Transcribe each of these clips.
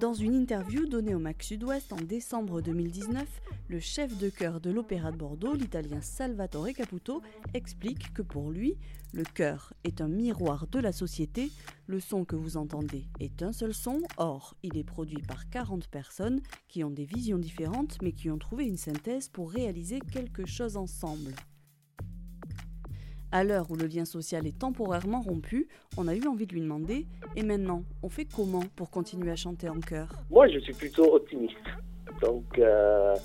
Dans une interview donnée au Mac Sud-Ouest en décembre 2019, le chef de chœur de l'Opéra de Bordeaux, l'italien Salvatore Caputo, explique que pour lui, le chœur est un miroir de la société, le son que vous entendez est un seul son, or il est produit par 40 personnes qui ont des visions différentes mais qui ont trouvé une synthèse pour réaliser quelque chose ensemble. À l'heure où le lien social est temporairement rompu, on a eu envie de lui demander Et maintenant, on fait comment pour continuer à chanter en chœur? Moi, je suis plutôt optimiste. Donc, euh,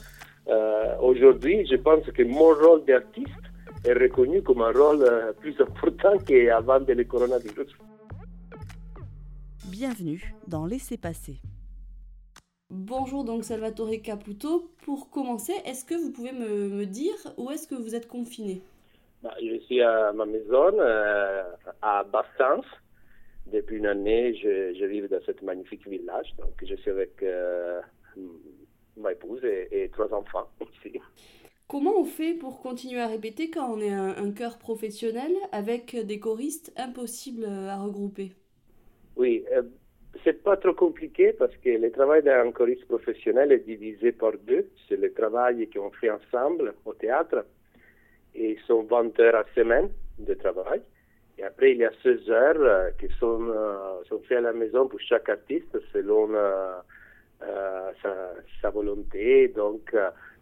euh, aujourd'hui, je pense que mon rôle d'artiste est reconnu comme un rôle euh, plus important qu'avant le coronavirus. Bienvenue dans Laissez passer. Bonjour donc Salvatore Caputo. Pour commencer, est-ce que vous pouvez me, me dire où est-ce que vous êtes confiné? Bah, je suis à ma maison euh, à Bassans. Depuis une année, je, je vis dans ce magnifique village. Donc, je suis avec euh, ma épouse et, trois enfants ici. Comment on fait pour continuer à répéter quand on est un, un chœur professionnel avec des choristes impossibles à regrouper? Oui, euh, c'est pas trop compliqué parce que le travail d'un choriste professionnel est divisé par deux. C'est le travail qu'on fait ensemble au théâtre et sont 20 heures à semaine de travail. Et après, il y a 16 heures euh, qui sont, euh, sont faites à la maison pour chaque artiste selon euh, sa, sa, volonté. Donc,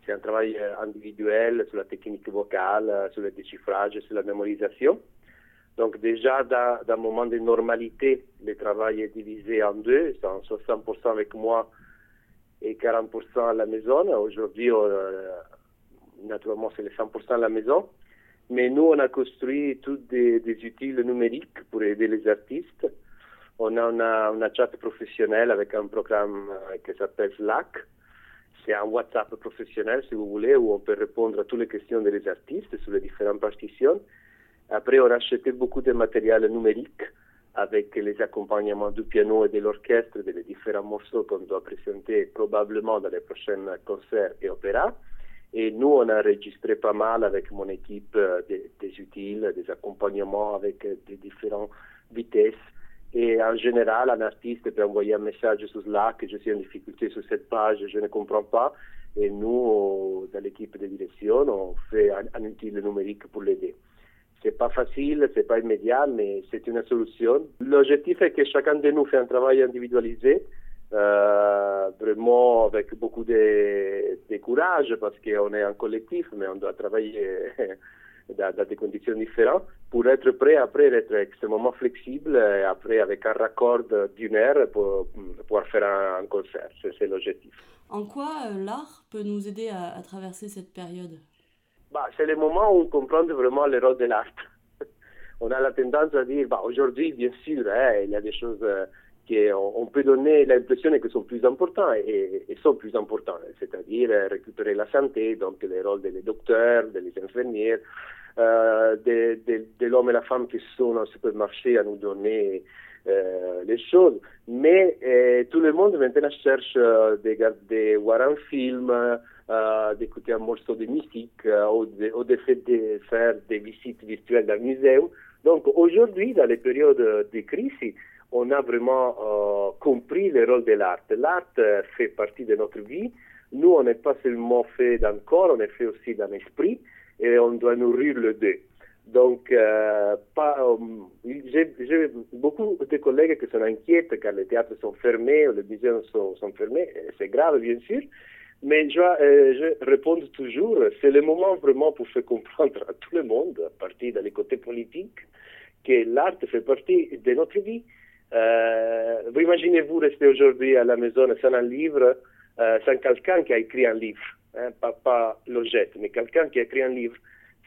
c'est un travail individuel sur la technique vocale, sur le déchiffrage, sur la mémorisation. Donc déjà, dans, un moment de normalité, le travail est divisé en deux, c'est 60% avec moi et 40% à la maison. Aujourd'hui, naturellement, c'est les 100% à la maison. Mais nous, on a construit tous des, des outils numériques pour aider les artistes. On a, un chat professionnel avec un programme euh, qui s'appelle Slack. C'est un WhatsApp professionnel, si vous voulez, où on peut répondre à toutes les questions des artistes sur les différentes partitions. Après, on a acheté beaucoup de matériel numérique avec les accompagnements du piano et de l'orchestre des différents morceaux qu'on doit présenter probablement dans les prochains concerts et opéras. Et nous, on a enregistré pas mal avec mon équipe euh, des, des, utiles, des accompagnements avec euh, des différentes vitesses. Et en général, un artiste peut envoyer un message sur Slack, je suis en difficulté sur cette page, je ne comprends pas. Et nous, dans l'équipe de direction, on fait un, un outil numérique pour l'aider. C'est pas facile, c'est pas immédiat, mais c'est une solution. L'objectif est que chacun de nous fait un travail individualisé euh, vraiment avec beaucoup de, de courage parce qu'on est un collectif, mais on doit travailler dans, dans, des conditions différentes pour être prêt après être extrêmement flexible et après avec un raccord d'une heure pour, pouvoir faire un, un concert. C'est l'objectif. En quoi euh, l'art peut nous aider à, à traverser cette période? Bah, C'est le moment où on comprend vraiment le rôle de l'art. on a la tendance à dire, bah, aujourd'hui, bien sûr, hein, il y a des choses... Euh, qu'on peut donner l'impression que sont plus importants et, sont plus importants, c'est-à-dire récupérer la santé, donc les rôles des docteurs, des infirmières, euh, de, l'homme et la femme qui sont au supermarché à nous donner euh, les choses. Mais euh, tout le monde maintenant cherche euh, de, de voir un film, euh, d'écouter un morceau de musique euh, ou, de, de, faire des visites virtuelles le musée. Donc aujourd'hui, dans les périodes de crise, on a vraiment euh, compris le rôle de l'art. L'art euh, fait partie de notre vie. Nous, on n'est pas seulement fait d'un corps, on est fait aussi d'un esprit et on doit nourrir le deux. Donc, euh, euh j'ai beaucoup de collègues qui sont inquiets car les théâtres sont fermés, les musées sont, sont fermés. C'est grave, bien sûr. Mais je réponds toujours, c'est le moment vraiment pour faire comprendre à tout le monde, à partir des côtés politiques, que l'art fait partie de notre vie. Euh, vous imaginez-vous rester aujourd'hui à la maison sans un livre, euh, sans quelqu'un qui a écrit un livre, hein, pas, pas mais quelqu'un qui a écrit un livre,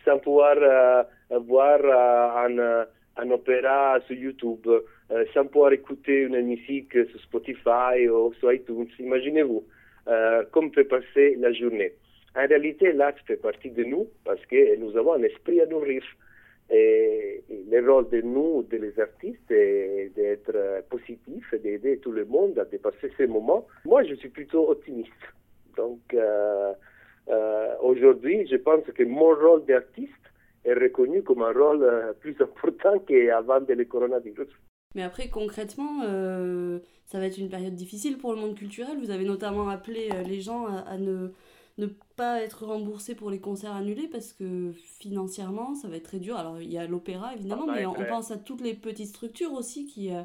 sans pouvoir euh, voir euh, un, euh, opéra sur YouTube, euh, sans pouvoir écouter une musique sur Spotify ou sur iTunes. Imaginez-vous comme peut passer la journée. En réalité, l'art fait partie de nous parce que nous avons un esprit à nourrir. Et, le rôle de nous, de les artistes, est d'être positif d'aider tout le monde à dépasser ces moments. Moi, je suis plutôt optimiste. Donc, euh, euh, aujourd'hui, je pense que mon rôle d'artiste est reconnu comme un rôle euh, plus important qu'avant le coronavirus. Mais après, concrètement, ça va être une période difficile pour le monde culturel. Vous avez notamment appelé les gens à, ne, ne pas être remboursés pour les concerts annulés parce que financièrement, ça va être très dur. Alors, il y a l'opéra, évidemment, ah, mais on, pense à toutes les petites structures aussi qui, euh,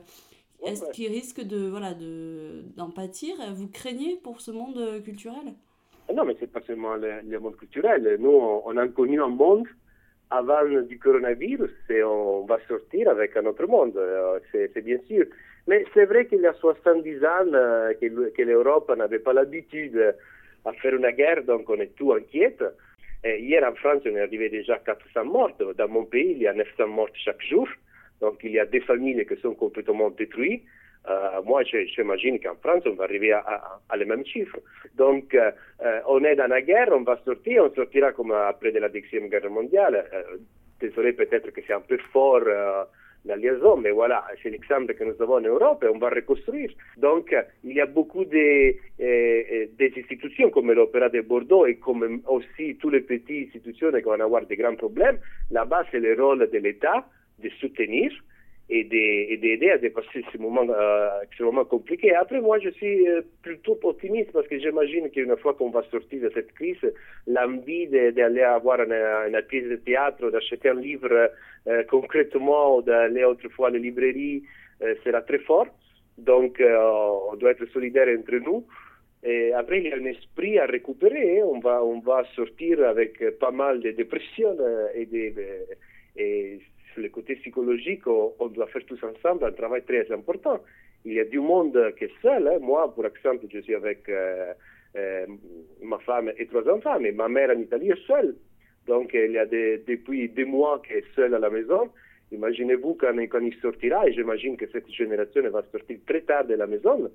est-ce qui risquent de, voilà, de, d'en pâtir? Vous craignez pour ce monde culturel? Ah Non, mais c'est pas seulement le, le, monde culturel. Nous, on a connu un monde avant du coronavirus et on va sortir avec un autre monde, euh, c'est bien sûr. Mais c'est vrai qu'il y a 70 ans euh, que l'Europe n'avait pas l'habitude à faire une guerre, donc on est tout inquiète. Et hier en France, on est arrivé déjà à 400 morts. Dans mon pays, il y a 900 morts chaque jour. Donc il y a des familles qui sont complètement détruites. Euh, moi, j'imagine qu'en France, on va arriver à, à, à les mêmes chiffres. Donc, euh, euh, on est dans la guerre, on va sortir, on sortira comme après de la Deuxième Guerre mondiale. désolé, peut-être que c'est un peu fort la liaison, mais voilà, c'est l'exemple que nous avons en Europe on va reconstruire. Donc, il y a beaucoup de, des institutions comme l'Opéra de Bordeaux et comme aussi toutes les petites institutions qui vont avoir des grands problèmes. Là-bas, c'est le rôle de l'État de soutenir et d'aider à dépasser ces moments euh, extrêmement compliqués. Après, moi, je suis euh, plutôt optimiste parce que j'imagine qu'une fois qu'on va sortir de cette crise, l'envie d'aller avoir une, pièce de théâtre, d'acheter un livre euh, concrètement, ou d'aller autrefois à la librairie, euh, sera très fort. Donc, euh, on doit être solidaire entre nous. Après, il y a un esprit à récupérer. On va, on va sortir avec pas mal de dépression et psychologique, on, doit faire tous ensemble un travail très important. Il y a du monde qui est seul. Hein. Moi, pour exemple, je suis avec euh, euh, ma femme et trois enfants, mais ma mère en Italie est seule. Donc, il y a depuis des mois qu'elle est seule à la maison. Imaginez-vous quand, quand, il sortira, et j'imagine que cette génération va sortir très tard de la maison.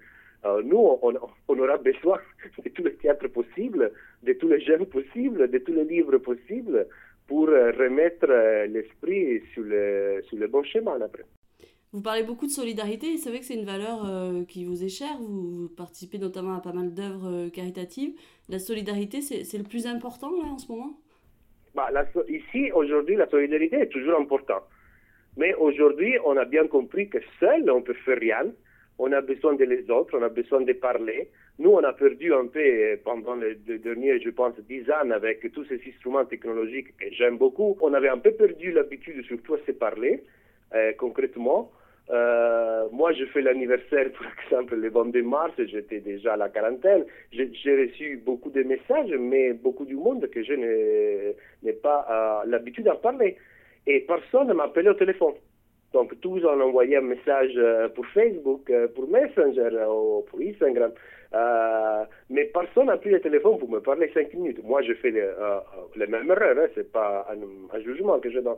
Nous, on, on, aura besoin de tous les théâtres possibles, de tous les jeunes possibles, de tous les livres possibles pour euh, remettre euh, l'esprit sur le, sur le bon chemin après. Vous parlez beaucoup de solidarité et c'est vrai que c'est une valeur euh, qui vous est chère. Vous, participez notamment à pas mal d'œuvres caritatives. La solidarité, c'est le plus important là en ce moment? Bah, la, Ici, aujourd'hui, la solidarité est toujours importante. Mais aujourd'hui, on a bien compris que seul, on peut faire rien on a besoin des autres, on a besoin de parler. Nous, on a perdu un peu euh, pendant les, derniers, je pense, dix ans avec tous ces instruments technologiques que j'aime beaucoup. On avait un peu perdu l'habitude surtout à se parler euh, concrètement. Euh, moi, je fais l'anniversaire, par exemple, le 22 mars, j'étais déjà à la quarantaine. J'ai reçu beaucoup de messages, mais beaucoup du monde que je n'ai pas l'habitude d'en parler. Et personne ne m'a appelé au téléphone. Donc, tous ont envoyé un message pour Facebook, pour Messenger ou pour Instagram. Euh, mais personne n'a pris le téléphone pour me parler cinq minutes. Moi, je fais les, les mêmes erreurs, hein, ce n'est pas un, jugement que je donne.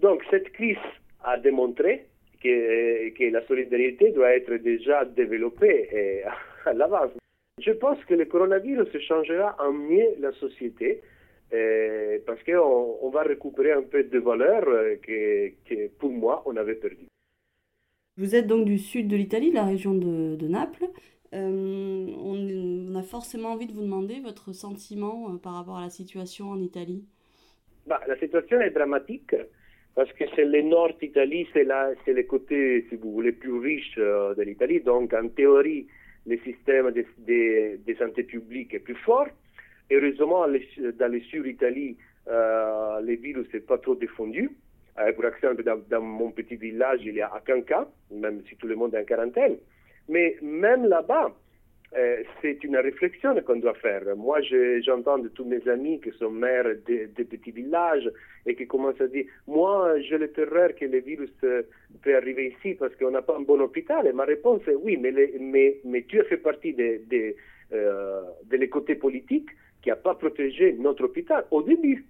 Donc, cette crise a démontré que, la solidarité doit être déjà développée et à l'avance. Je pense que le coronavirus changera en mieux la société euh, parce qu'on on va récupérer un peu de valeur euh, que, pour moi, on avait perdu. Vous êtes donc du sud de l'Italie, la région de, de Naples. Euh, on, a forcément envie de vous demander votre sentiment euh, par rapport à la situation en Italie. Bah, la situation est dramatique parce que c'est le nord d'Italie, c'est le côté, si vous voulez, plus riche euh, de l'Italie. Donc, en théorie, le système de, de, de santé publique est plus fort. Heureusement, dans le sud-Italie, euh, le virus n'est pas trop défendu. Euh, par exemple, dans, mon petit village, il n'y a aucun cas, même si tout le monde est en quarantaine. Mais même là-bas, euh, c'est une réflexion qu'on doit faire. Moi, j'entends de tous mes amis qui sont maires de, petits villages et qui commencent à dire Moi, j'ai le terreur que le virus euh, peut arriver ici parce qu'on n'a pas un bon hôpital. Et ma réponse est Oui, mais, les, mais tu as fait partie des de, euh, de côtés politiques qui n'a pas protégé notre hôpital au début.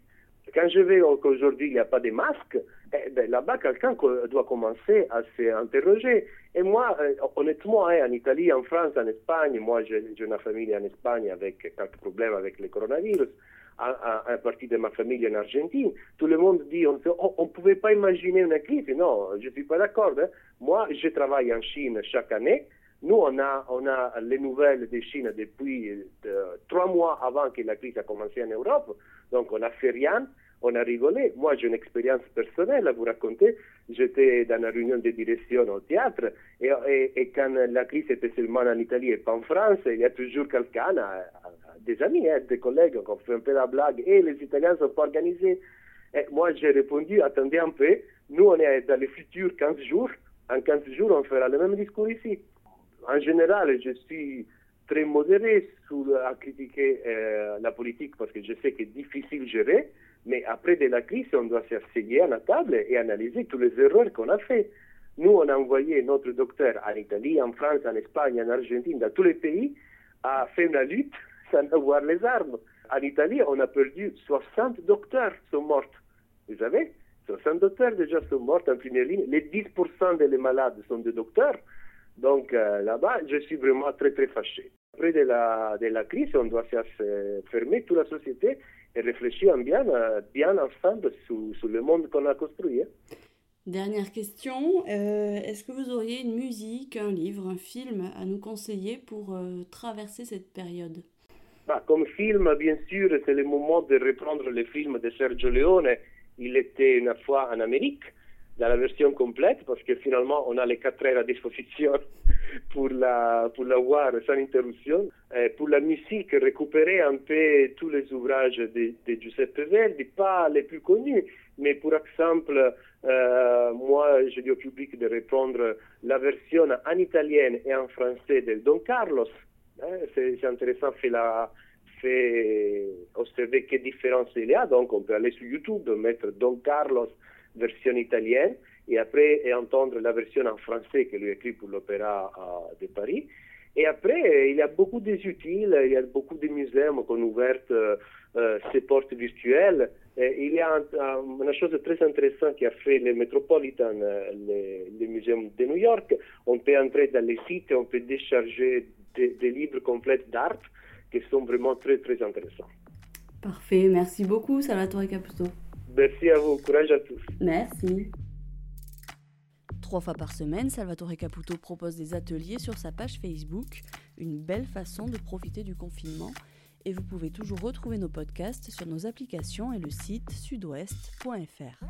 Quand je vais qu'aujourd'hui il n'y a pas de masques, eh ben, là-bas quelqu'un doit commencer à s'interroger. Et moi, euh, honnêtement, hein, en Italie, en France, en Espagne, moi j'ai une famille en Espagne avec quelques problèmes avec le coronavirus. Un, partie de ma famille en Argentine, tout le monde dit on ne pouvait pas imaginer une crise. Non, je ne suis pas d'accord. Hein. Moi, je travaille en Chine chaque année. Nous, on a, on a les nouvelles de Chine depuis euh, trois mois avant que la crise a commencé en Europe. Donc, on n'a fait rien. on a rigolé. Moi, j'ai une expérience personnelle à vous raconter. J'étais dans la réunion de direction au théâtre et, quand la crise était seulement en Italie et pas en France, il y a toujours quelqu'un, des amis, hein, des collègues qui ont fait un peu la blague et les Italiens sont pas organisés. Et moi, j'ai répondu, attendez un peu, nous, on est dans les futurs 15 jours. En 15 jours, on fera le même discours ici. En général, je suis très modéré sur, à critiquer euh, la politique parce que je sais que c'est difficile de gérer, mais après de la crise, on doit s'asseoir à la table et analyser tous les erreurs qu'on a fait. Nous, on a envoyé notre docteur en Italie, en France, en Espagne, en Argentine, dans tous les pays, à faire une lutte sans avoir les armes. En Italie, on a perdu 60 docteurs sont morts. Vous savez 60 docteurs déjà sont morts en première ligne. Les 10% des malades sont des docteurs. Donc euh, là-bas, je suis vraiment très très fâché. Après de la, de la crise, on doit se fermer toute la société et réfléchir bien, euh, bien ensemble sur, sur le monde qu'on a construit. Hein. Dernière question, euh, est-ce que vous auriez une musique, un livre, un film à nous conseiller pour traverser cette période? Bah, Comme film, bien sûr, c'est le moment de reprendre les films de Sergio Leone. Il était une fois en Amérique dans la version complète parce que finalement on a les quatre heures à disposition pour la, pour la voir sans interruption. Pour la musique, récupérer un peu tous les ouvrages de, Giuseppe Verdi, pas les plus connus, mais pour exemple, euh, moi je dis au public de répondre la version en italien et en français de Don Carlos. Hein, c'est intéressant, fait la, fait observer quelle différence il y a. Donc on peut aller sur YouTube, mettre Don Carlos version italienne et après entendre la version en français que lui écrit pour l'Opéra de Paris. Et après, il y a beaucoup d'utiles, il y a beaucoup de musées qui ont ouvert euh, euh, ces portes virtuelles. Il y a une chose très intéressante qui a fait le Metropolitan, euh, le, musée de New York. On peut entrer dans les sites on peut décharger des, livres complets d'art qui sont vraiment très, très intéressants. Parfait, merci beaucoup Salvatore Caputo. Merci à vous, courage à tous. Merci. Trois fois par semaine, Salvatore Caputo propose des ateliers sur sa page Facebook, une belle façon de profiter du confinement. Et vous pouvez toujours retrouver nos podcasts sur nos applications et le site sudouest.fr.